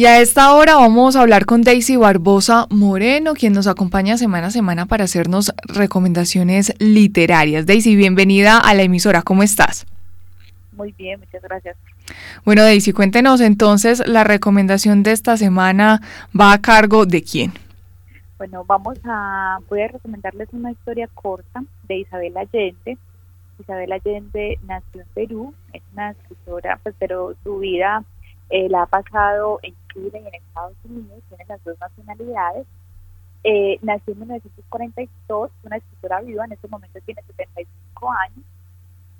Y a esta hora vamos a hablar con Daisy Barbosa Moreno, quien nos acompaña semana a semana para hacernos recomendaciones literarias. Daisy, bienvenida a la emisora, ¿cómo estás? Muy bien, muchas gracias. Bueno, Daisy, cuéntenos entonces, la recomendación de esta semana va a cargo de quién. Bueno, vamos a, voy a recomendarles una historia corta de Isabel Allende. Isabel Allende nació en Perú, es una escritora, pues, pero su vida eh, la ha pasado en Chile y en Estados Unidos, tiene las dos nacionalidades. Eh, nació en 1942, una escritora viva, en este momento tiene 75 años,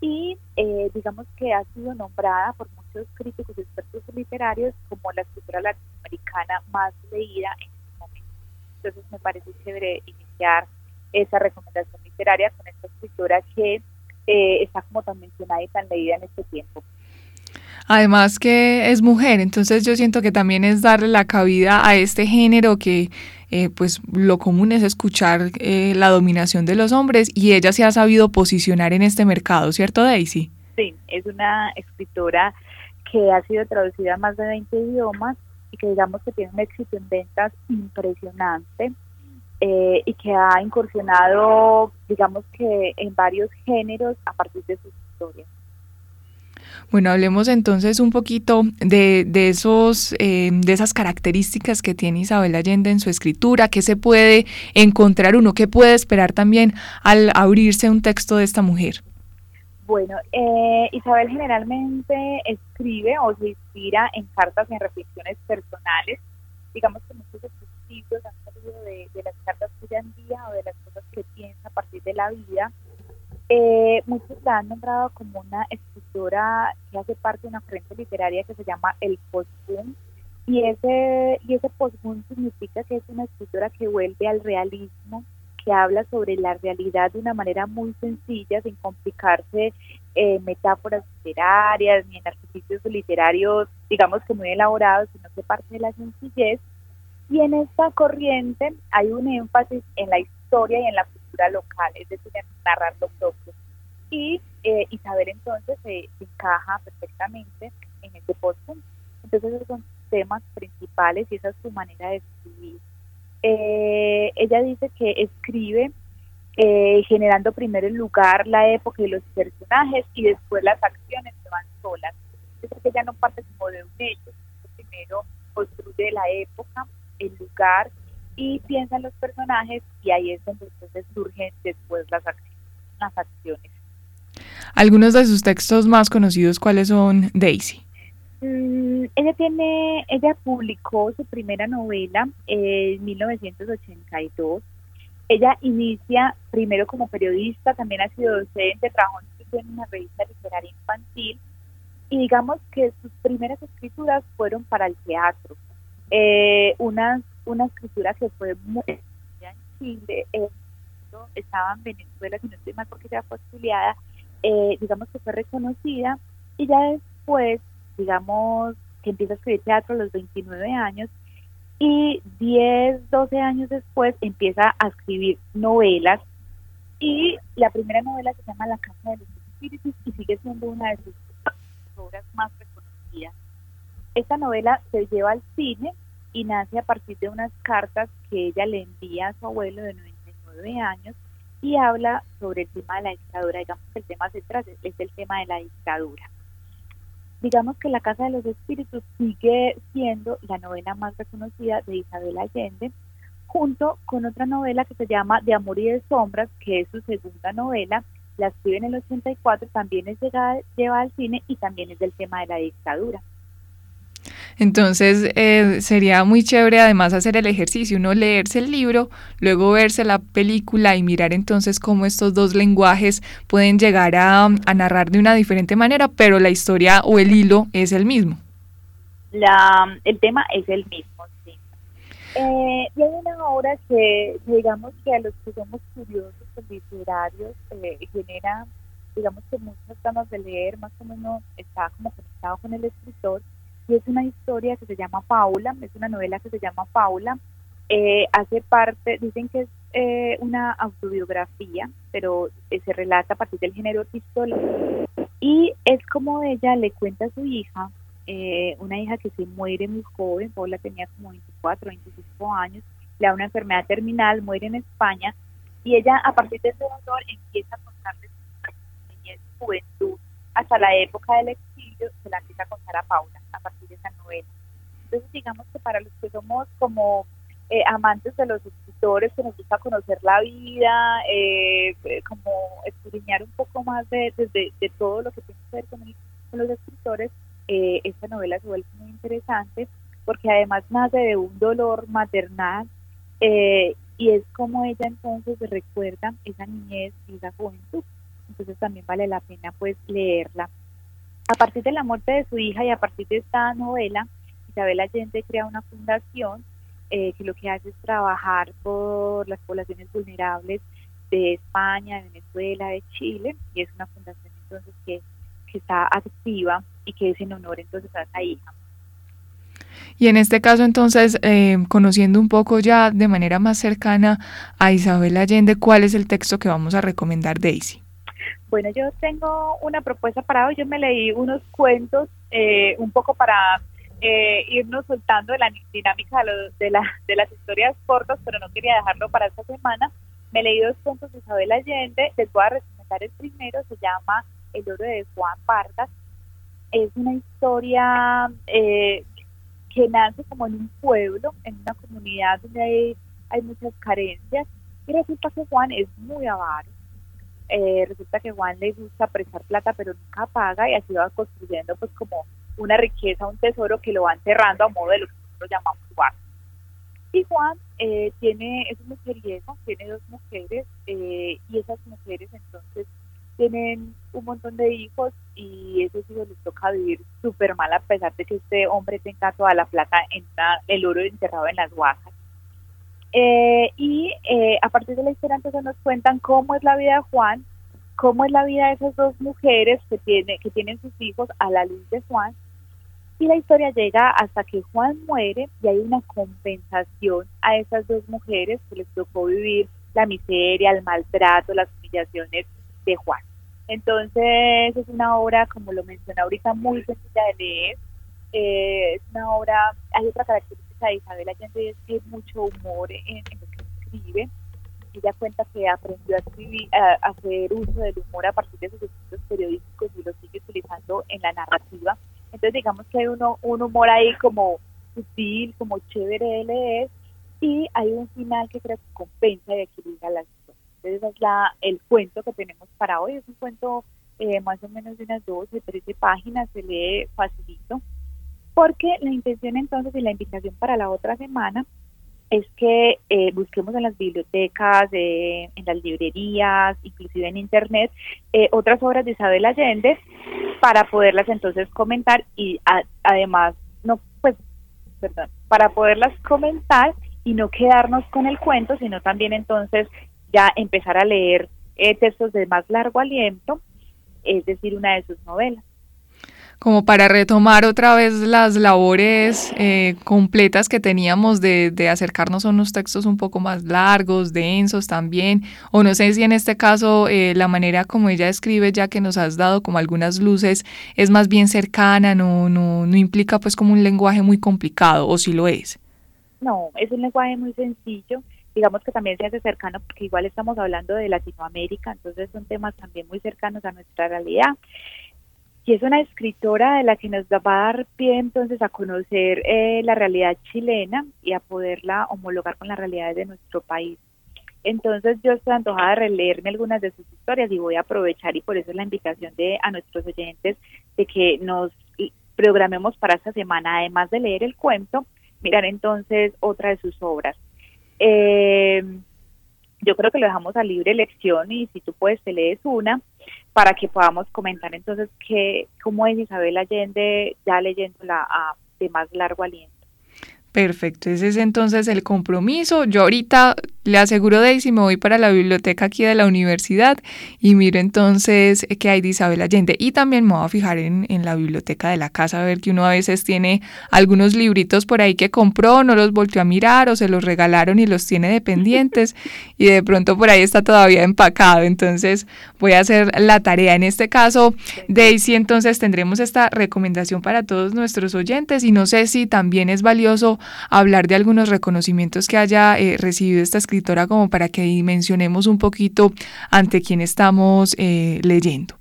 y eh, digamos que ha sido nombrada por muchos críticos y expertos literarios como la escritora latinoamericana más leída en este momento. Entonces me parece chévere iniciar esa recomendación literaria con esta escritora que está como tan mencionada y tan leída en este tiempo. Además que es mujer, entonces yo siento que también es darle la cabida a este género que eh, pues lo común es escuchar eh, la dominación de los hombres y ella se ha sabido posicionar en este mercado, ¿cierto Daisy? Sí, es una escritora que ha sido traducida a más de 20 idiomas y que digamos que tiene un éxito en ventas impresionante eh, y que ha incursionado digamos que en varios géneros a partir de sus historias. Bueno, hablemos entonces un poquito de, de esos, eh, de esas características que tiene Isabel Allende en su escritura, qué se puede encontrar uno, qué puede esperar también al abrirse un texto de esta mujer. Bueno, eh, Isabel generalmente escribe o se inspira en cartas y en reflexiones personales. Digamos que muchos libros han salido de, de las cartas que ella envía o de las cosas que piensa a partir de la vida. Eh, muchos la han nombrado como una escritora que hace parte de una corriente literaria que se llama el post-boom. Y ese, y ese post-boom significa que es una escritora que vuelve al realismo, que habla sobre la realidad de una manera muy sencilla, sin complicarse en metáforas literarias ni en artificios literarios, digamos que muy elaborados, sino que parte de la sencillez. Y en esta corriente hay un énfasis en la historia y en la local, es decir, narrar lo propio. Y eh, Isabel entonces se encaja perfectamente en este post Entonces esos son temas principales y esa es su manera de escribir. Eh, ella dice que escribe eh, generando primero el lugar, la época y los personajes y después las acciones que van solas. Es que ella no parte como de un hecho, primero construye la época, el lugar y piensa en los personajes y ahí es donde entonces surgen después las acciones. Las acciones. Algunos de sus textos más conocidos, ¿cuáles son, Daisy? Mm, ella tiene, ella publicó su primera novela en 1982. Ella inicia primero como periodista, también ha sido docente, trabajó en una revista literaria infantil y digamos que sus primeras escrituras fueron para el teatro. Eh, unas una escritura que fue muy en Chile, eh, estaba en Venezuela, si no estoy mal porque ya fue estudiada, eh, digamos que fue reconocida y ya después, digamos, que empieza a escribir teatro a los 29 años y 10, 12 años después empieza a escribir novelas y la primera novela se llama La Casa de los Espíritus y sigue siendo una de sus obras más reconocidas. Esta novela se lleva al cine y nace a partir de unas cartas que ella le envía a su abuelo de 99 años y habla sobre el tema de la dictadura. Digamos que el tema central es el tema de la dictadura. Digamos que La Casa de los Espíritus sigue siendo la novela más reconocida de Isabel Allende, junto con otra novela que se llama De Amor y de Sombras, que es su segunda novela, la escribe en el 84, también es llegada, lleva al cine y también es del tema de la dictadura. Entonces eh, sería muy chévere además hacer el ejercicio, uno leerse el libro, luego verse la película y mirar entonces cómo estos dos lenguajes pueden llegar a, narrar de una diferente manera, pero la historia o el hilo es el mismo. La, el tema es el mismo, sí. Eh, y hay una obra que, digamos que a los que somos curiosos literarios eh, genera, digamos que muchas ganas de leer, más o menos está como conectado con el escritor, y es una historia que se llama Paula, es una novela que se llama Paula, eh, hace parte, dicen que es eh, una autobiografía, pero eh, se relata a partir del género pistola, y es como ella le cuenta a su hija eh, una hija que se muere muy joven, Paula tenía como 24, 25 años, le da una enfermedad terminal, muere en España, y ella a partir de ese dolor empieza a contarle su juventud, hasta la época del se la empieza a contar a Paula, a partir de esa novela. Entonces digamos que para los que somos como eh, amantes de los escritores, que nos gusta conocer la vida, eh, como escudriñar un poco más de, de, todo lo que tiene que ver con, los escritores, eh, esta novela se vuelve muy interesante porque además nace de un dolor maternal eh, y es como ella entonces recuerda esa niñez y esa juventud. Entonces también vale la pena pues leerla. A partir de la muerte de su hija y a partir de esta novela, Isabel Allende crea una fundación eh, que lo que hace es trabajar por las poblaciones vulnerables de España, de Venezuela, de Chile, y es una fundación entonces que, está activa y que es en honor entonces a esa hija. Y en este caso, entonces, eh, conociendo un poco ya de manera más cercana a Isabel Allende, ¿cuál es el texto que vamos a recomendar, Daisy? Bueno, yo tengo una propuesta para hoy. Yo me leí unos cuentos eh, un poco para eh, irnos soltando de la dinámica de, de, las historias cortas, pero no quería dejarlo para esta semana. Me leí dos cuentos de Isabel Allende, les voy a recomendar el primero, se llama El oro de Juan Vargas. Es una historia eh, que nace como en un pueblo, en una comunidad donde hay, hay muchas carencias, y resulta que Juan es muy avaro. Eh, resulta que Juan le gusta prestar plata pero nunca paga y así va construyendo pues como una riqueza, un tesoro que lo va enterrando a modo de lo que nosotros llamamos Juan. Y Juan eh, tiene, es una mujeriego, tiene dos mujeres eh, y esas mujeres entonces tienen un montón de hijos y esos hijos les toca vivir súper mal a pesar de que este hombre tenga toda la plata, en el oro enterrado en las guajas. Eh, y a partir de la historia entonces nos cuentan cómo es la vida de Juan, cómo es la vida de esas dos mujeres que, tiene, que tienen sus hijos a la luz de Juan y la historia llega hasta que Juan muere y hay una compensación a esas dos mujeres que les tocó vivir la miseria, el maltrato, las humillaciones de Juan. Entonces es una obra, como lo mencioné ahorita, muy sencilla de leer. Eh, es una obra, hay otra característica de Isabel Allende, es que mucho humor en, lo que escribe. Ella cuenta que aprendió a, escribir, a, hacer uso del humor a partir de sus estudios periodísticos y lo sigue utilizando en la narrativa entonces digamos que hay uno, un humor ahí como sutil, como chévere de leer y hay un final que creo que compensa y equilibra las dos. Entonces ese es la, el cuento que tenemos para hoy. Es un cuento eh, más o menos de unas 12, 13 páginas, se lee facilito. Porque la intención entonces y la invitación para la otra semana es que eh, busquemos en las bibliotecas, en las librerías, inclusive en internet, eh, otras obras de Isabel Allende para poderlas entonces comentar y además, no, pues, perdón, para poderlas comentar y no quedarnos con el cuento, sino también entonces ya empezar a leer eh, textos de más largo aliento, es decir, una de sus novelas como para retomar otra vez las labores eh, completas que teníamos de, acercarnos a unos textos un poco más largos, densos también, o no sé si en este caso eh, la manera como ella escribe, ya que nos has dado como algunas luces, es más bien cercana, no, no, no implica pues como un lenguaje muy complicado, o si lo es. No, es un lenguaje muy sencillo, digamos que también se hace cercano porque igual estamos hablando de Latinoamérica, entonces son temas también muy cercanos a nuestra realidad y es una escritora de la que nos va a dar pie entonces a conocer eh, la realidad chilena y a poderla homologar con las realidades de nuestro país. Entonces yo estoy antojada de releerme algunas de sus historias y voy a aprovechar y por eso es la invitación de a nuestros oyentes de que nos programemos para esta semana, además de leer el cuento, mirar entonces otra de sus obras. Eh, yo creo que lo dejamos a libre elección y si tú puedes te lees una para que podamos comentar entonces que, cómo es Isabel Allende ya leyéndola a, de más largo aliento. Perfecto, ese es entonces el compromiso. Yo ahorita le aseguro Daisy, me voy para la biblioteca aquí de la universidad y miro entonces qué hay de Isabel Allende. Y también me voy a fijar en, en, la biblioteca de la casa, a ver que uno a veces tiene algunos libritos por ahí que compró, no los volvió a mirar o se los regalaron y los tiene dependientes y de pronto por ahí está todavía empacado. Entonces voy a hacer la tarea. En este caso, Daisy, entonces tendremos esta recomendación para todos nuestros oyentes y no sé si también es valioso hablar de algunos reconocimientos que haya eh, recibido esta escritora como para que dimensionemos un poquito ante quién estamos eh, leyendo.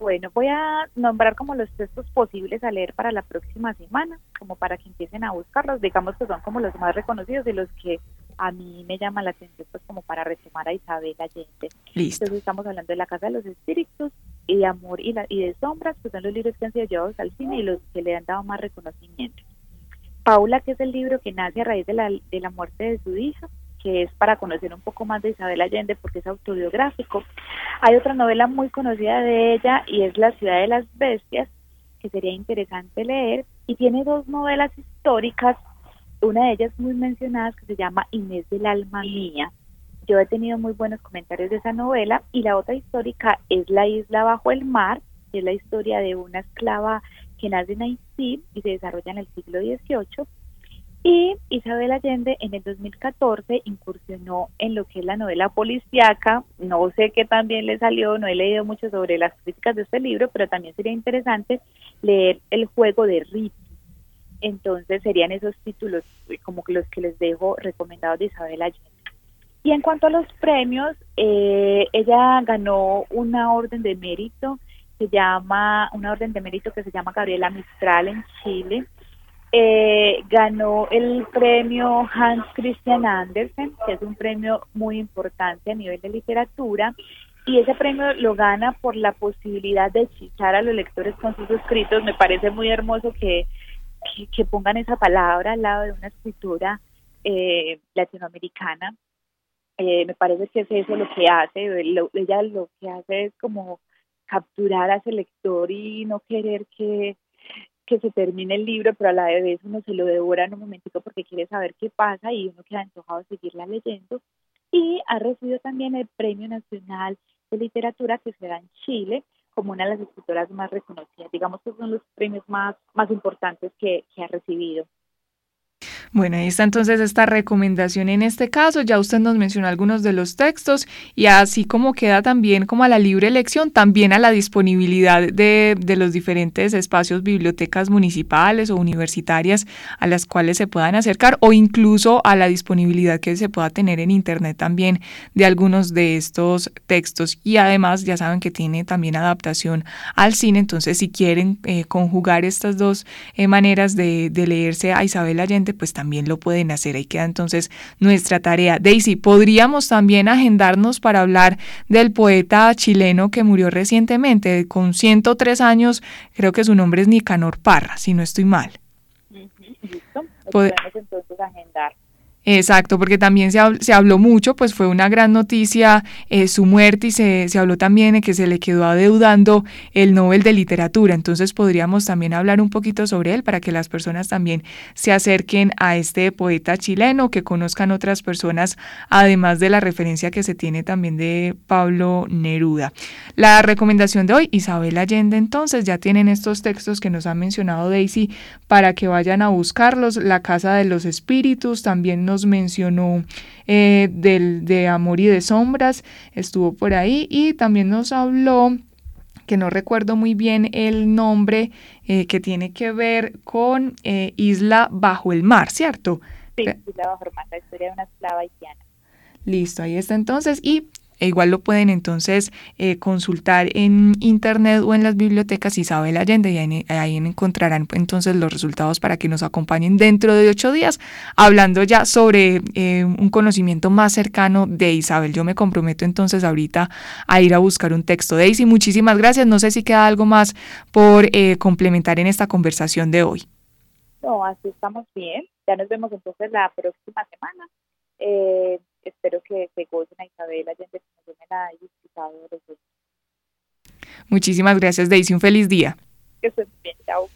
Bueno, voy a nombrar como los textos posibles a leer para la próxima semana, como para que empiecen a buscarlos, digamos que son como los más reconocidos de los que a mí me llama la atención, pues como para retomar a Isabel Allende. Listo. Entonces estamos hablando de La Casa de los Espíritus y de Amor y, la, y de Sombras, que son los libros que han sido llevados al cine y los que le han dado más reconocimiento. Paula, que es el libro que nace a raíz de la, de la muerte de su hija, que es para conocer un poco más de Isabel Allende porque es autobiográfico. Hay otra novela muy conocida de ella y es La ciudad de las bestias, que sería interesante leer, y tiene dos novelas históricas, una de ellas muy mencionada que se llama Inés del alma mía. Yo he tenido muy buenos comentarios de esa novela y la otra histórica es La isla bajo el mar, que es la historia de una esclava que nace en Haití y se desarrolla en el siglo XVIII y Isabel Allende en el 2014 incursionó en lo que es la novela policíaca. No sé qué también le salió, no he leído mucho sobre las críticas de este libro, pero también sería interesante leer El juego de Rito. Entonces serían esos títulos eh, como los que les dejo recomendados de Isabel Allende. Y en cuanto a los premios, eh, ella ganó una orden de mérito, se llama, una orden de mérito que se llama Gabriela Mistral en Chile eh, ganó el premio Hans Christian Andersen, que es un premio muy importante a nivel de literatura, y ese premio lo gana por la posibilidad de hechizar a los lectores con sus escritos. Me parece muy hermoso que, que, pongan esa palabra al lado de una escritura eh, latinoamericana. Eh, me parece que es eso lo que hace, ella lo que hace es como capturar a ese lector y no querer que que se termine el libro, pero a la vez uno se lo devora en un momentito porque quiere saber qué pasa y uno queda antojado de seguirla leyendo. Y ha recibido también el Premio Nacional de Literatura que se da en Chile como una de las escritoras más reconocidas. Digamos que son los premios más, más importantes que, que ha recibido. Bueno, ahí está entonces esta recomendación en este caso. Ya usted nos mencionó algunos de los textos y así como queda también como a la libre elección, también a la disponibilidad de, de los diferentes espacios, bibliotecas municipales o universitarias a las cuales se puedan acercar o incluso a la disponibilidad que se pueda tener en Internet también de algunos de estos textos. Y además ya saben que tiene también adaptación al cine, entonces si quieren eh, conjugar estas dos eh, maneras de, de leerse a Isabel Allende, pues también también lo pueden hacer. Ahí queda entonces nuestra tarea. Daisy, podríamos también agendarnos para hablar del poeta chileno que murió recientemente, con 103 años, creo que su nombre es Nicanor Parra, si no estoy mal. Listo, podemos entonces agendar. Exacto, porque también se, se, habló mucho, pues fue una gran noticia eh, su muerte y se, se, habló también de que se le quedó adeudando el Nobel de Literatura. Entonces podríamos también hablar un poquito sobre él para que las personas también se acerquen a este poeta chileno, que conozcan otras personas, además de la referencia que se tiene también de Pablo Neruda. La recomendación de hoy, Isabel Allende, entonces ya tienen estos textos que nos ha mencionado Daisy para que vayan a buscarlos. La Casa de los Espíritus también nos mencionó eh, del, de Amor y de Sombras, estuvo por ahí y también nos habló que no recuerdo muy bien el nombre, eh, que tiene que ver con eh, Isla Bajo el Mar, ¿cierto? Sí, Isla Bajo el Mar, la historia de una esclava haitiana. Listo, ahí está entonces. Y e igual lo pueden entonces eh, consultar en internet o en las bibliotecas Isabel Allende y ahí, encontrarán entonces los resultados para que nos acompañen dentro de ocho días hablando ya sobre eh, un conocimiento más cercano de Isabel. Yo me comprometo entonces ahorita a ir a buscar un texto. Daisy, muchísimas gracias. No sé si queda algo más por eh, complementar en esta conversación de hoy. No, así estamos bien. Ya nos vemos entonces la próxima semana. Eh, espero que se gocen a Isabel Allende como yo me la he disfrutado de los Muchísimas gracias, Daisy. Un feliz día. Que estén bien. Chao.